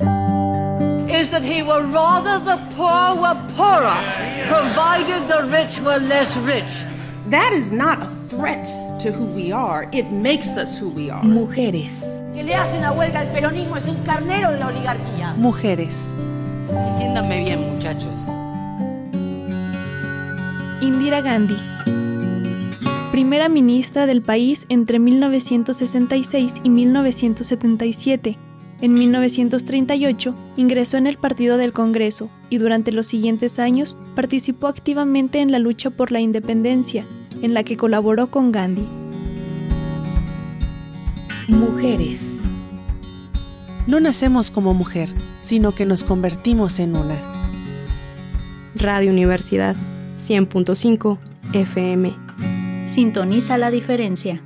Is that he were rather the poor were poorer, provided the rich were less rich. That is not a threat to who we are. It makes us who we are. Mujeres. Que le hace una huelga al peronismo es un carnero de la oligarquía. Mujeres. Entiéndanme bien, muchachos. Indira Gandhi. Primera ministra del país entre 1966 y 1977 en 1938 ingresó en el Partido del Congreso y durante los siguientes años participó activamente en la lucha por la independencia, en la que colaboró con Gandhi. Mujeres. No nacemos como mujer, sino que nos convertimos en una. Radio Universidad 100.5 FM. Sintoniza la diferencia.